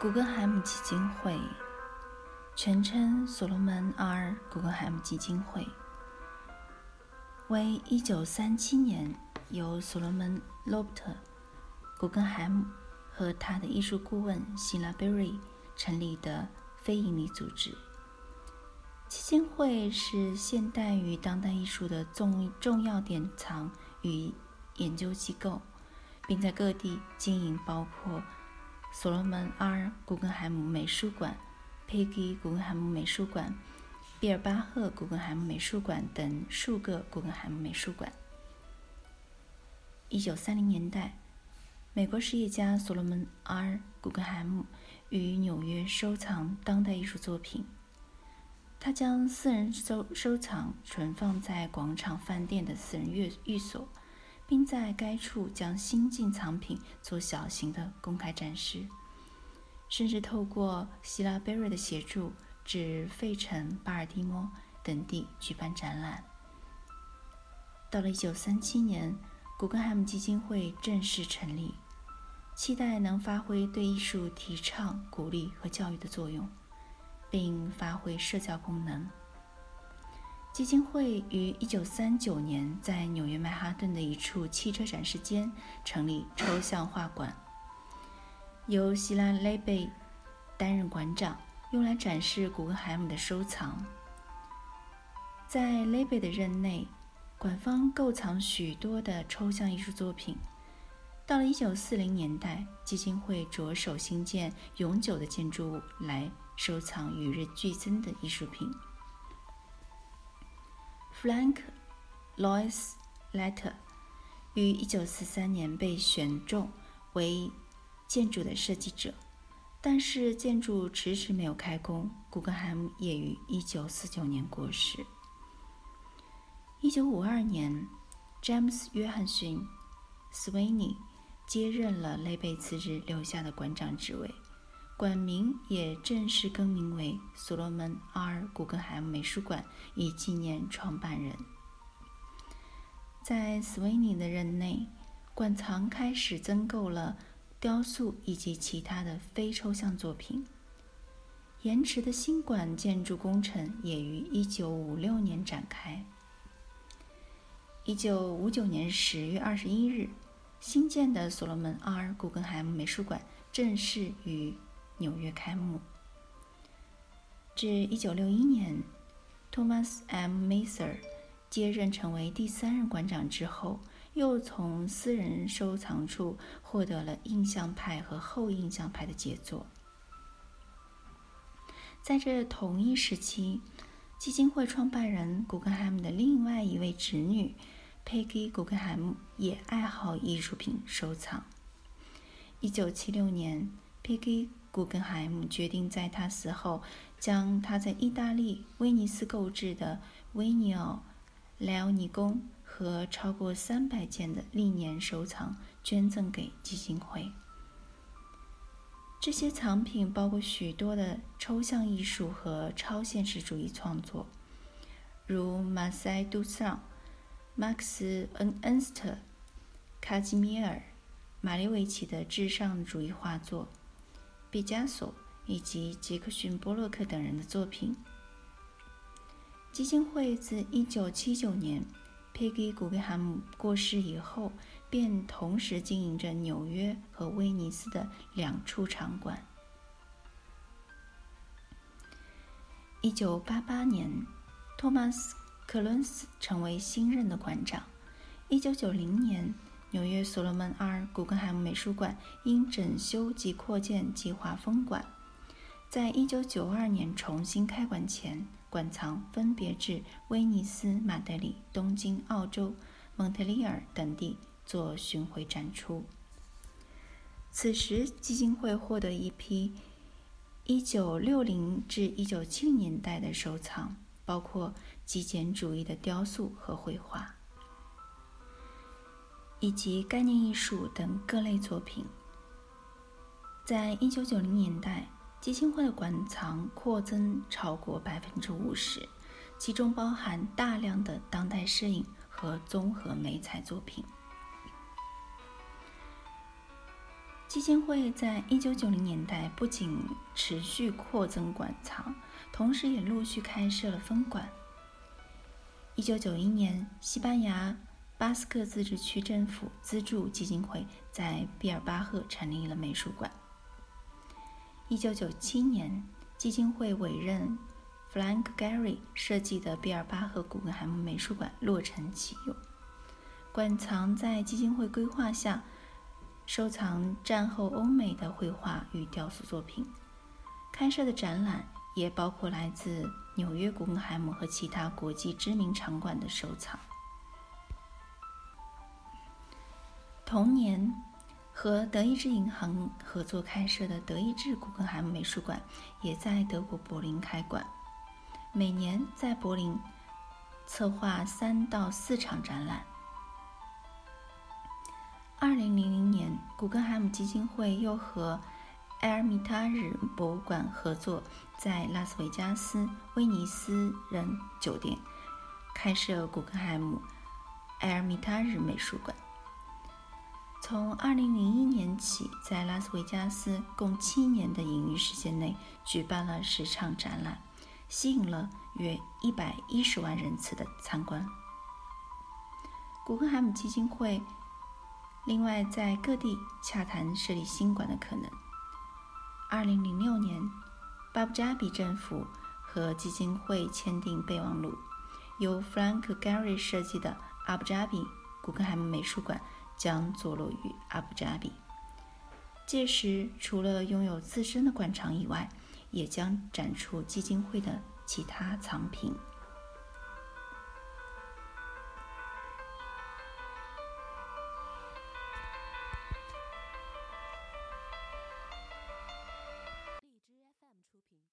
古根海姆基金会，全称所罗门 ·R· 古根海姆基金会，为1937年由所罗门·罗伯特·古根海姆和他的艺术顾问希拉·贝瑞成立的非营利组织。基金会是现代与当代艺术的重重要典藏与研究机构，并在各地经营包括。所罗门 ·R· 古根海姆美术馆、佩吉·古根海姆美术馆、毕尔巴赫古根海姆美术馆等数个古根海姆美术馆。一九三零年代，美国实业家所罗门 ·R· 古根海姆于纽约收藏当代艺术作品。他将私人收收藏存放在广场饭店的私人寓寓所。并在该处将新进藏品做小型的公开展示，甚至透过希拉·贝瑞的协助，至费城、巴尔的摩等地举办展览。到了1937年，古根海姆基金会正式成立，期待能发挥对艺术提倡、鼓励和教育的作用，并发挥社交功能。基金会于1939年在纽约曼哈顿的一处汽车展示间成立抽象画馆，由希拉·雷贝担任馆长，用来展示古根海姆的收藏。在雷贝的任内，馆方购藏许多的抽象艺术作品。到了1940年代，基金会着手兴建永久的建筑物来收藏与日俱增的艺术品。Frank Louis Letter 于1943年被选中为建筑的设计者，但是建筑迟迟没有开工。古根海姆也于1949年过世。1952年，詹姆斯·约翰逊·斯维尼接任了雷贝辞职留下的馆长职位。馆名也正式更名为所罗门 ·R· 古根海姆美术馆，以纪念创办人。在斯维尼的任内，馆藏开始增购了雕塑以及其他的非抽象作品。延迟的新馆建筑工程也于1956年展开。1959年10月21日，新建的所罗门 ·R· 古根海姆美术馆正式与。纽约开幕。至1961年，托马斯 ·M· 梅瑟尔接任成为第三任馆长之后，又从私人收藏处获得了印象派和后印象派的杰作。在这同一时期，基金会创办人古根海姆的另外一位侄女佩吉·古根海姆也爱好艺术品收藏。1976年，佩吉。古根海姆决定在他死后，将他在意大利威尼斯购置的维尼奥·莱奥尼宫和超过三百件的历年收藏捐赠给基金会。这些藏品包括许多的抽象艺术和超现实主义创作，如马塞·杜尚、马克思·恩恩斯特、卡基米尔·马列维奇的至上主义画作。毕加索以及杰克逊·波洛克等人的作品。基金会自1979年佩吉·古根海姆过世以后，便同时经营着纽约和威尼斯的两处场馆。1988年，托马斯·克伦斯成为新任的馆长。1990年。纽约所罗门 ·R· 古根海姆美术馆因整修及扩建计划封馆，在一九九二年重新开馆前，馆藏分别至威尼斯、马德里、东京、澳洲、蒙特利尔等地做巡回展出。此时，基金会获得一批一九六零至一九七零年代的收藏，包括极简主义的雕塑和绘画。以及概念艺术等各类作品。在一九九零年代，基金会的馆藏扩增超过百分之五十，其中包含大量的当代摄影和综合美彩作品。基金会在一九九零年代不仅持续扩增馆藏，同时也陆续开设了分馆。一九九一年，西班牙巴斯克自治区政府资助基金会在毕尔巴赫成立了美术馆。一九九七年，基金会委任 Frank Gehry 设计的毕尔巴赫古根海姆美术馆落成启用。馆藏在基金会规划下。收藏战后欧美的绘画与雕塑作品，开设的展览也包括来自纽约古根海姆和其他国际知名场馆的收藏。同年，和德意志银行合作开设的德意志古根海姆美术馆也在德国柏林开馆，每年在柏林策划三到四场展览。二零零零年，古根海姆基金会又和埃尔米塔日博物馆合作，在拉斯维加斯威尼斯人酒店开设古根海姆埃尔米塔日美术馆。从二零零一年起，在拉斯维加斯共七年的营运时间内，举办了十场展览，吸引了约一百一十万人次的参观。古根海姆基金会。另外，在各地洽谈设立新馆的可能。二零零六年，巴布加比政府和基金会签订备忘录，由 Frank Gehry 设计的阿布扎比古根海姆美术馆将坐落于阿布扎比。届时，除了拥有自身的馆藏以外，也将展出基金会的其他藏品。